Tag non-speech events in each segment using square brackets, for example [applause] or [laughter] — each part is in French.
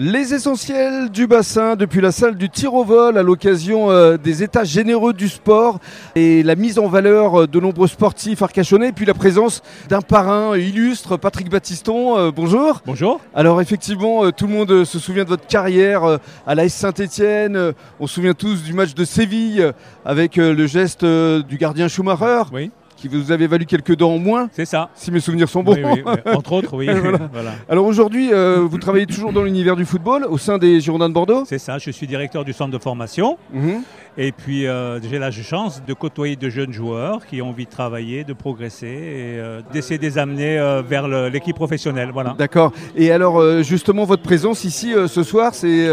Les essentiels du bassin depuis la salle du tir au vol à l'occasion euh, des états généreux du sport et la mise en valeur euh, de nombreux sportifs arcachonnais, puis la présence d'un parrain illustre, Patrick Battiston. Euh, bonjour. Bonjour. Alors effectivement, euh, tout le monde se souvient de votre carrière à l'AS Saint-Etienne. On se souvient tous du match de Séville avec le geste du gardien Schumacher Oui, qui vous avait valu quelques dents en moins, c'est ça. si mes souvenirs sont bons. Oui, oui, oui. Entre autres, oui. [laughs] [laughs] Voilà. Voilà. Alors aujourd'hui, euh, vous travaillez toujours dans l'univers du football au sein des Girondins de Bordeaux? C'est ça, je suis directeur du centre de formation Mhm. et puis euh, j'ai la chance de côtoyer de jeunes joueurs qui ont envie de travailler, de progresser et euh, d'essayer de les amener vers l'équipe professionnelle. Voilà. D'accord. Et alors justement, votre présence ici ce soir, c'est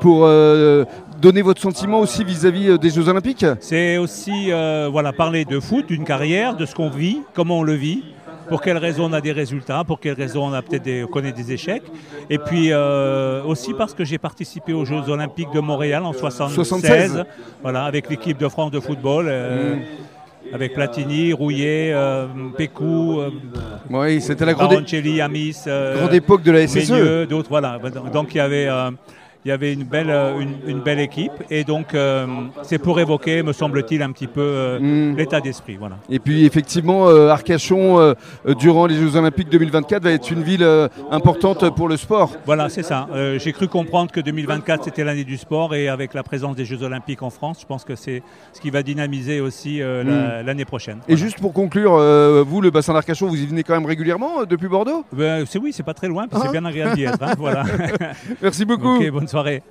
pour donner votre sentiment aussi vis-à-vis euh, des Jeux Olympiques C'est aussi euh, voilà, parler de foot, d'une carrière, de ce qu'on vit, comment on le vit. Pour quelles raisons on a des résultats, pour quelles raisons on a peut-être des, on connaît des échecs. Et puis euh, aussi parce que j'ai participé aux Jeux Olympiques de Montréal en 76, 76. voilà, avec l'équipe de France de football. Mm. Avec Platini, Rouillet, euh, Pécou, euh, Oui, c'était la grande, Amis, euh, grande époque de la SSE. D'autres, voilà. Donc il y avait, il y avait une, belle, euh, une, une belle équipe. Et donc euh, c'est pour évoquer, me semble-t-il, un petit peu euh, Mm. l'état d'esprit. Voilà. Et puis effectivement, euh, Arcachon, durant les Jeux Olympiques 2024, va être une ville importante pour le sport. Voilà, c'est ça. J'ai cru comprendre que 2024 c'était l'année du sport et avec la présence des Jeux Olympiques en France, je pense que c'est ce qui va dynamiser aussi la- l'année prochaine. Et juste pour conclure, vous, le bassin d'Arcachon, vous y venez quand même régulièrement depuis Bordeaux? Ben, c'est oui, c'est pas très loin, puis Ah. c'est bien agréable d'y être. hein, voilà. [laughs] Merci beaucoup. bonne soirée.